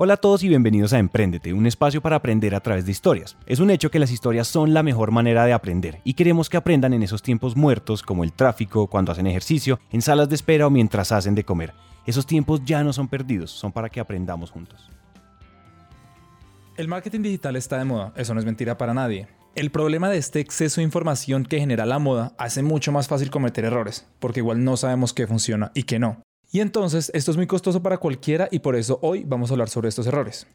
Hola a todos y bienvenidos a Emprendete, un espacio para aprender a través de historias. Es un hecho que las historias son la mejor manera de aprender y queremos que aprendan en esos tiempos muertos como el tráfico, cuando hacen ejercicio, en salas de espera o mientras hacen de comer. Esos tiempos ya no son perdidos, son para que aprendamos juntos. El marketing digital está de moda, eso no es mentira para nadie. El problema de este exceso de información que genera la moda hace mucho más fácil cometer errores, porque igual no sabemos qué funciona y qué no. Y entonces esto es muy costoso para cualquiera y por eso hoy vamos a hablar sobre estos errores.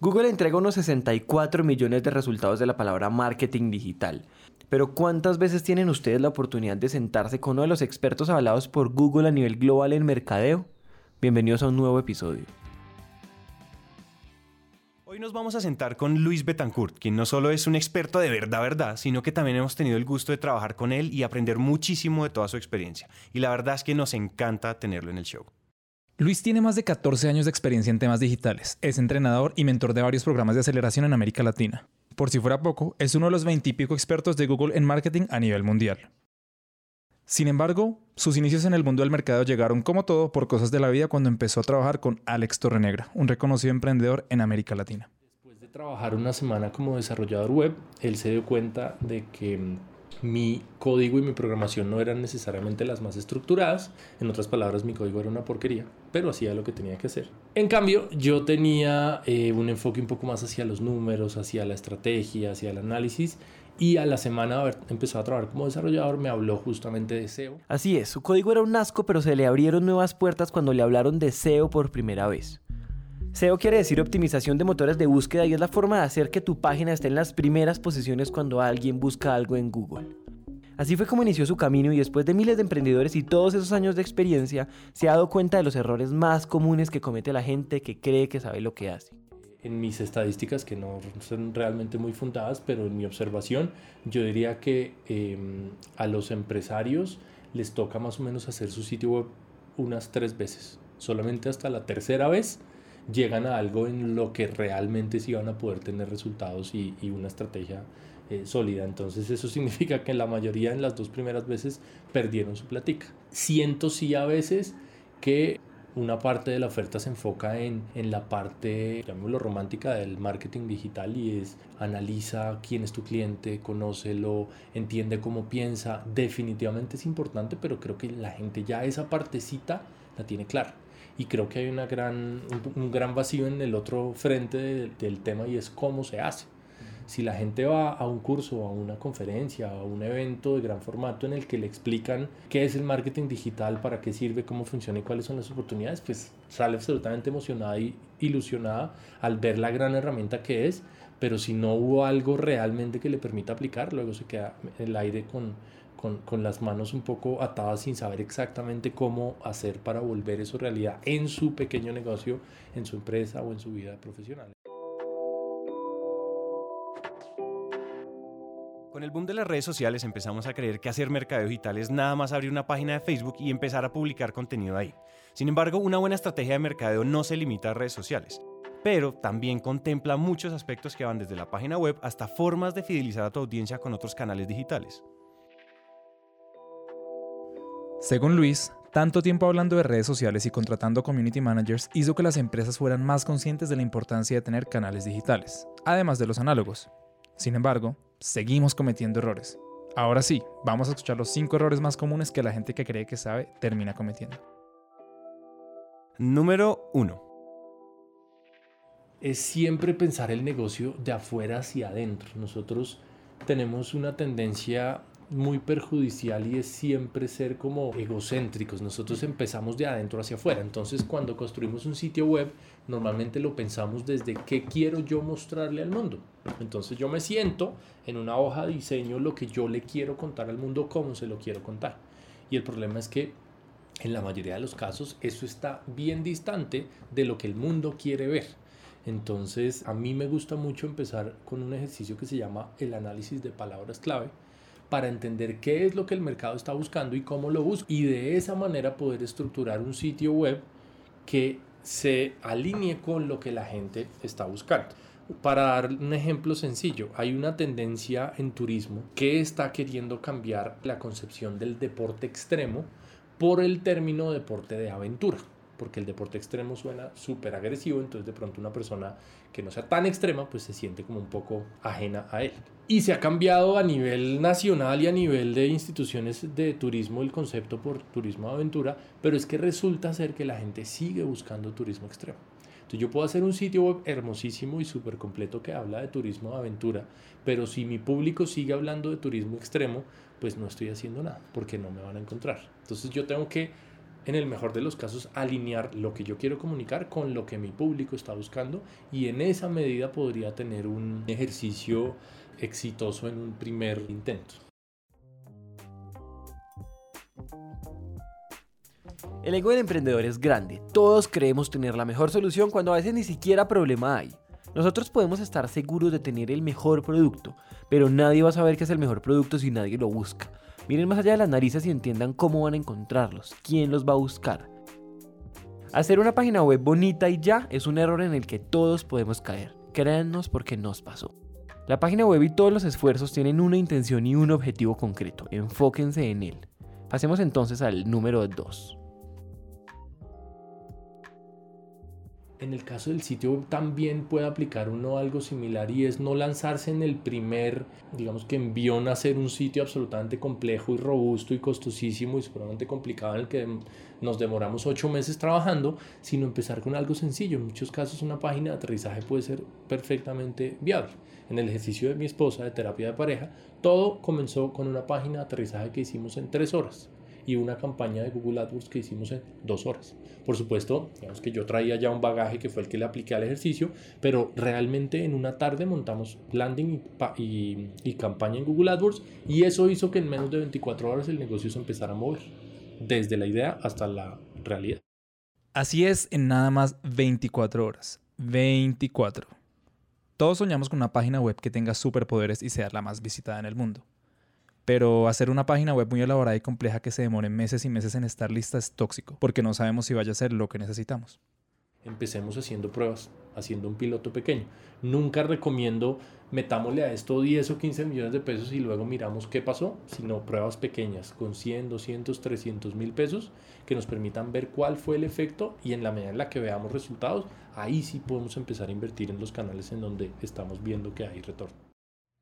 Google entrega unos 64 millones de resultados de la palabra marketing digital. Pero ¿cuántas veces tienen ustedes la oportunidad de sentarse con uno de los expertos avalados por Google a nivel global en mercadeo? Bienvenidos a un nuevo episodio. Hoy nos vamos a sentar con Luis Betancourt, quien no solo es un experto de verdad, verdad, sino que también hemos tenido el gusto de trabajar con él y aprender muchísimo de toda su experiencia. Y la verdad es que nos encanta tenerlo en el show. Luis tiene más de 14 años de experiencia en temas digitales, es entrenador y mentor de varios programas de aceleración en América Latina. Por si fuera poco, es uno de los 20 y pico expertos de Google en marketing a nivel mundial. Sin embargo, sus inicios en el mundo del mercado llegaron como todo por cosas de la vida cuando empezó a trabajar con Alex Torrenegra, un reconocido emprendedor en América Latina. Después de trabajar una semana como desarrollador web, él se dio cuenta de que mm, mi código y mi programación no eran necesariamente las más estructuradas. En otras palabras, mi código era una porquería, pero hacía lo que tenía que hacer. En cambio, yo tenía eh, un enfoque un poco más hacia los números, hacia la estrategia, hacia el análisis. Y a la semana de haber empezado a trabajar como desarrollador, me habló justamente de SEO. Así es, su código era un asco, pero se le abrieron nuevas puertas cuando le hablaron de SEO por primera vez. SEO quiere decir optimización de motores de búsqueda y es la forma de hacer que tu página esté en las primeras posiciones cuando alguien busca algo en Google. Así fue como inició su camino y después de miles de emprendedores y todos esos años de experiencia, se ha dado cuenta de los errores más comunes que comete la gente que cree que sabe lo que hace. En mis estadísticas, que no son realmente muy fundadas, pero en mi observación, yo diría que em, a los empresarios les toca más o menos hacer su sitio web unas tres veces. Solamente hasta la tercera vez llegan a algo en lo que realmente sí van a poder tener resultados y, y una estrategia eh, sólida. Entonces eso significa que la mayoría en las dos primeras veces perdieron su platica. Siento sí a veces que una parte de la oferta se enfoca en, en la parte, llamémoslo romántica del marketing digital y es analiza quién es tu cliente, conócelo, entiende cómo piensa. Definitivamente es importante, pero creo que la gente ya esa partecita la tiene clara y creo que hay una gran, un, gran vacío en el otro frente del tema y es cómo se hace. Si la gente va a un curso, a una conferencia, a un evento de gran formato en el que le explican qué es el marketing digital, para qué sirve, cómo funciona y cuáles son las oportunidades, pues sale absolutamente emocionada y ilusionada al ver la gran herramienta que es, pero si no hubo algo realmente que le permita aplicar, luego se queda el aire con, con, con, las manos un poco atadas sin saber exactamente cómo hacer para volver eso realidad en su pequeño negocio, en su empresa o en su vida profesional. Con el boom de las redes sociales empezamos a creer que hacer mercado digital es nada más abrir una página de Facebook y empezar a publicar contenido ahí. Sin embargo, una buena estrategia de mercadeo no se limita a redes sociales, pero también contempla muchos aspectos que van desde la página web hasta formas de fidelizar a tu audiencia con otros canales digitales. Según Luis, tanto tiempo hablando de redes sociales y contratando community managers hizo que las empresas fueran más conscientes de la importancia de tener canales digitales, además de los análogos. Sin embargo, seguimos cometiendo errores. Ahora sí, vamos a escuchar los 5 errores más comunes que la gente que cree que sabe termina cometiendo. Número 1. Es siempre pensar el negocio de afuera hacia adentro. Nosotros tenemos una tendencia muy perjudicial y es siempre ser como egocéntricos. Nosotros empezamos de adentro hacia afuera. Entonces cuando construimos un sitio web, normalmente lo pensamos desde qué quiero yo mostrarle al mundo. Entonces yo me siento en una hoja de diseño lo que yo le quiero contar al mundo, cómo se lo quiero contar. Y el problema es que en la mayoría de los casos eso está bien distante de lo que el mundo quiere ver. Entonces a mí me gusta mucho empezar con un ejercicio que se llama el análisis de palabras clave para entender qué es lo que el mercado está buscando y cómo lo busca. Y de esa manera poder estructurar un sitio web que se alinee con lo que la gente está buscando. Para dar un ejemplo sencillo, hay una tendencia en turismo que está queriendo cambiar la concepción del deporte extremo por el término deporte de aventura. Porque el deporte extremo suena súper agresivo, entonces de pronto una persona que no sea tan extrema, pues se siente como un poco ajena a él. Y se ha cambiado a nivel nacional y a nivel de instituciones de turismo el concepto por turismo de aventura, pero es que resulta ser que la gente sigue buscando turismo extremo. Entonces yo puedo hacer un sitio web hermosísimo y súper completo que habla de turismo de aventura, pero si mi público sigue hablando de turismo extremo, pues no estoy haciendo nada, porque no me van a encontrar. Entonces yo tengo que, en el mejor de los casos, alinear lo que yo quiero comunicar con lo que mi público está buscando y en esa medida podría tener un ejercicio exitoso en un primer intento. El ego del emprendedor es grande. Todos creemos tener la mejor solución cuando a veces ni siquiera problema hay. Nosotros podemos estar seguros de tener el mejor producto, pero nadie va a saber que es el mejor producto si nadie lo busca. Miren más allá de las narices y entiendan cómo van a encontrarlos, quién los va a buscar. Hacer una página web bonita y ya es un error en el que todos podemos caer. Créannos porque nos pasó. La página web y todos los esfuerzos tienen una intención y un objetivo concreto. Enfóquense en él. Pasemos entonces al número 2. En el caso del sitio también puede aplicar uno algo similar y es no lanzarse en el primer, digamos que envión a hacer un sitio absolutamente complejo y robusto y costosísimo y seguramente complicado en el que nos demoramos ocho meses trabajando, sino empezar con algo sencillo. En muchos casos una página de aterrizaje puede ser perfectamente viable. En el ejercicio de mi esposa de terapia de pareja, todo comenzó con una página de aterrizaje que hicimos en tres horas y una campaña de Google AdWords que hicimos en dos horas. Por supuesto, digamos que yo traía ya un bagaje que fue el que le apliqué al ejercicio, pero realmente en una tarde montamos landing y, campaña en Google AdWords y eso hizo que en menos de 24 horas el negocio se empezara a mover, desde la idea hasta la realidad. Así es en nada más 24 horas. 24. Todos soñamos con una página web que tenga superpoderes y sea la más visitada en el mundo. Pero hacer una página web muy elaborada y compleja que se demore meses y meses en estar lista es tóxico, porque no sabemos si vaya a ser lo que necesitamos. Empecemos haciendo pruebas, haciendo un piloto pequeño. Nunca recomiendo metámosle a esto 10 o 15 millones de pesos y luego miramos qué pasó, sino pruebas pequeñas con 100, 200, 300 mil pesos que nos permitan ver cuál fue el efecto y en la medida en la que veamos resultados, ahí sí podemos empezar a invertir en los canales en donde estamos viendo que hay retorno.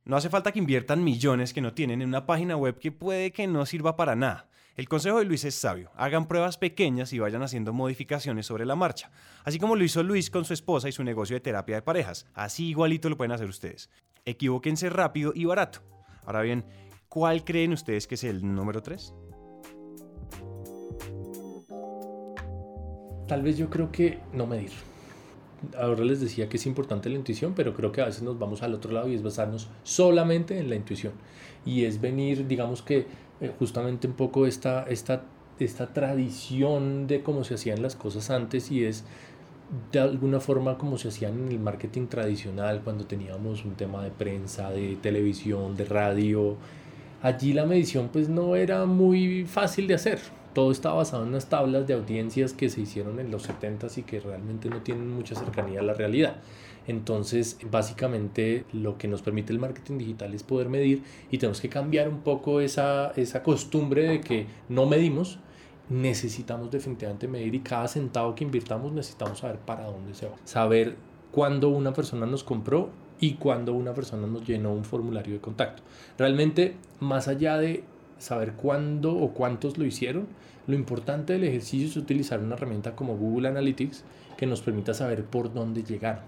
No hace falta que inviertan millones que no tienen en una página web que puede que no sirva para nada. El consejo de Luis es sabio. Hagan pruebas pequeñas y vayan haciendo modificaciones sobre la marcha. Así como lo hizo Luis con su esposa y su negocio de terapia de parejas. Así igualito lo pueden hacer ustedes. Equivóquense rápido y barato. Ahora bien, ¿cuál creen ustedes que es el número 3? Tal vez yo creo que no medir ahora les decía que es importante la intuición, pero creo que a veces nos vamos al otro lado y es basarnos solamente en la intuición. Y es venir, digamos que eh, justamente un poco esta, esta, esta tradición de cómo se hacían las cosas antes y es de alguna forma como se hacían en el marketing tradicional cuando teníamos un tema de prensa, de televisión, de radio. Allí la medición pues no era muy fácil de hacer todo está basado en unas tablas de audiencias que se hicieron en los 70s y que realmente no tienen mucha cercanía a la realidad. Entonces, básicamente lo que nos permite el marketing digital es poder medir y tenemos que cambiar un poco esa, esa costumbre de que no medimos, necesitamos definitivamente medir y cada centavo que invirtamos necesitamos saber para dónde se va. Saber cuándo una persona nos compró y cuándo una persona nos llenó un formulario de contacto. Realmente, más allá de saber cuándo o cuántos lo hicieron. Lo importante del ejercicio es utilizar una herramienta como Google Analytics que nos permita saber por dónde llegar.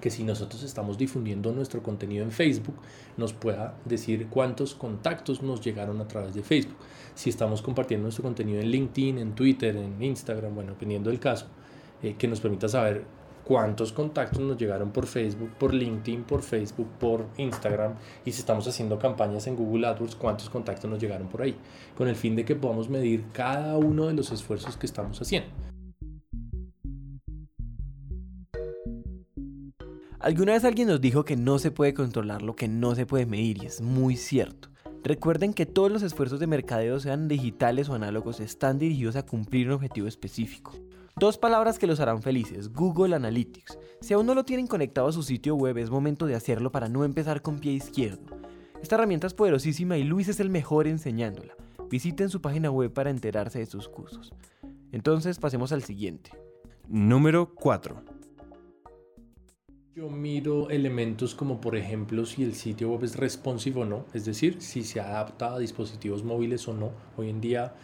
Que si nosotros estamos difundiendo nuestro contenido en Facebook, nos pueda decir cuántos contactos nos llegaron a través de Facebook. Si estamos compartiendo nuestro contenido en LinkedIn, en Twitter, en Instagram, bueno, dependiendo del caso, eh, que nos permita saber cuántos contactos nos llegaron por Facebook, por LinkedIn, por Facebook, por Instagram y si estamos haciendo campañas en Google AdWords, cuántos contactos nos llegaron por ahí, con el fin de que podamos medir cada uno de los esfuerzos que estamos haciendo. Alguna vez alguien nos dijo que no se puede controlar lo que no se puede medir y es muy cierto. Recuerden que todos los esfuerzos de mercadeo, sean digitales o análogos, están dirigidos a cumplir un objetivo específico. Dos palabras que los harán felices, Google Analytics. Si aún no lo tienen conectado a su sitio web, es momento de hacerlo para no empezar con pie izquierdo. Esta herramienta es poderosísima y Luis es el mejor enseñándola. Visiten su página web para enterarse de sus cursos. Entonces pasemos al siguiente. Número 4. Yo miro elementos como por ejemplo si el sitio web es responsive o no, es decir, si se adapta a dispositivos móviles o no. Hoy en día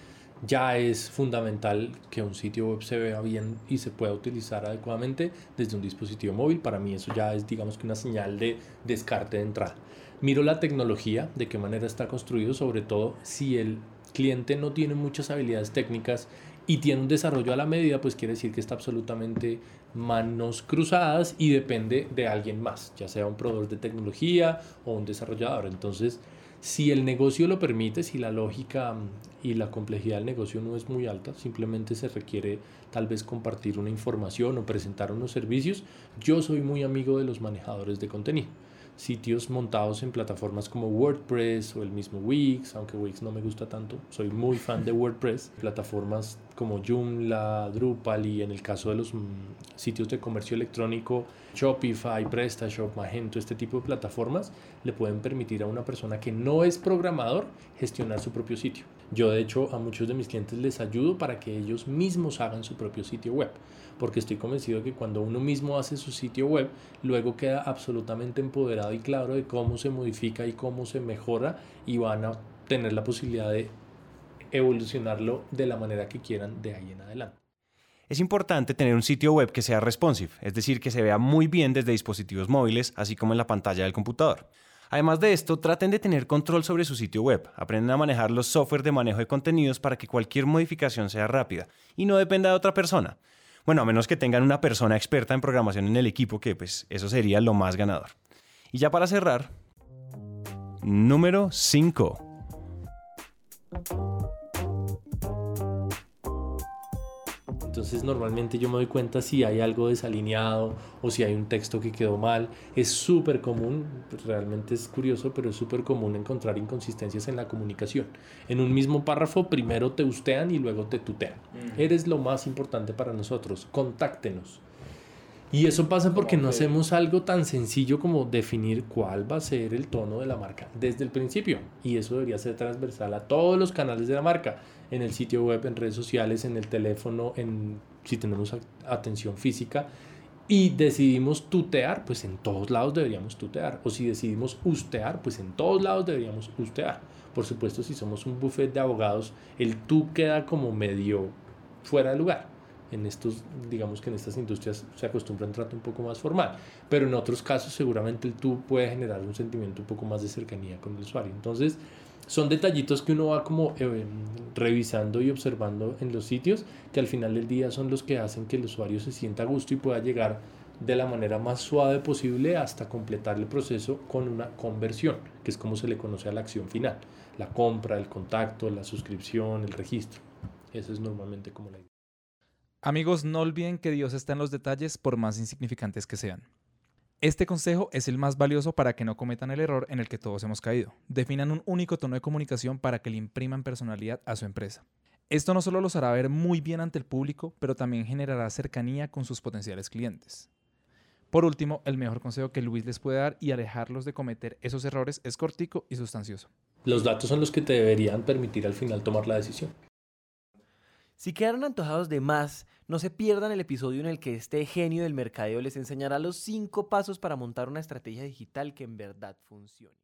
ya es fundamental que un sitio web se vea bien y se pueda utilizar adecuadamente desde un dispositivo móvil. Para mí eso ya es digamos que una señal de descarte de entrada. Miro la tecnología, de qué manera está construido, sobre todo si el cliente no tiene muchas habilidades técnicas y tiene un desarrollo a la medida, pues quiere decir que está absolutamente manos cruzadas y depende de alguien más, ya sea un proveedor de tecnología o un desarrollador. Entonces, si el negocio lo permite, si la lógica mm, y la complejidad del negocio no es muy alta, simplemente se requiere tal vez compartir una información o presentar unos servicios, yo soy muy amigo de los manejadores de contenido sitios montados en plataformas como WordPress o el mismo Wix, aunque Wix no me gusta tanto, soy muy fan de WordPress, plataformas como Joomla, Drupal y en el caso de los mm, sitios de comercio electrónico, Shopify, PrestaShop, Magento, este tipo de plataformas le pueden permitir a una persona que no es programador gestionar su propio sitio. Yo de hecho a muchos de mis clientes les ayudo para que ellos mismos hagan su propio sitio web, porque estoy convencido de que cuando uno mismo hace su sitio web, luego queda absolutamente empoderado y claro de cómo se modifica y cómo se mejora y van a tener la posibilidad de evolucionarlo de la manera que quieran de ahí en adelante. Es importante tener un sitio web que sea responsive, es decir, que se vea muy bien desde dispositivos móviles, así como en la pantalla del computador. Además de esto, traten de tener control sobre su sitio web. Aprenden a manejar los software de manejo de contenidos para que cualquier modificación sea rápida y no dependa de otra persona. Bueno, a menos que tengan una persona experta en programación en el equipo, que pues eso sería lo más ganador. Y ya para cerrar, número 5. Entonces normalmente yo me doy cuenta si hay algo desalineado o si hay un texto que quedó mal. Es súper común, realmente es curioso, pero es súper común encontrar inconsistencias en la comunicación. En un mismo párrafo primero te ustean y luego te tutean. Eres lo más importante para nosotros. Contáctenos. Y eso pasa porque no hacemos algo tan sencillo como definir cuál va a ser el tono de la marca desde el principio. Y eso debería ser transversal a todos los canales de la marca, en el sitio web, en redes sociales, en el teléfono, en si tenemos atención física. Y decidimos tutear, pues en todos lados deberíamos tutear. O si decidimos ustear, pues en todos lados deberíamos ustear. Por supuesto, si somos un buffet de abogados, el tú queda como medio fuera de lugar en estos, digamos que en estas industrias se acostumbra un trato un poco más formal, pero en otros casos seguramente el tú puede generar un sentimiento un poco más de cercanía con el usuario. Entonces, son detallitos que uno va como eh, revisando y observando en los sitios que al final del día son los que hacen que el usuario se sienta a gusto y pueda llegar de la manera más suave posible hasta completar el proceso con una conversión, que es como se le conoce a la acción final, la compra, el contacto, la suscripción, el registro. Eso es normalmente como la idea. Amigos, no olviden que Dios está en los detalles por más insignificantes que sean. Este consejo es el más valioso para que no cometan el error en el que todos hemos caído. Definan un único tono de comunicación para que le impriman personalidad a su empresa. Esto no solo los hará ver muy bien ante el público, pero también generará cercanía con sus potenciales clientes. Por último, el mejor consejo que Luis les puede dar y alejarlos de cometer esos errores es cortico y sustancioso. Los datos son los que te deberían permitir al final tomar la decisión. Si quedaron antojados de más, no se pierdan el episodio en el que este genio del mercadeo les enseñará los 5 pasos para montar una estrategia digital que en verdad funcione.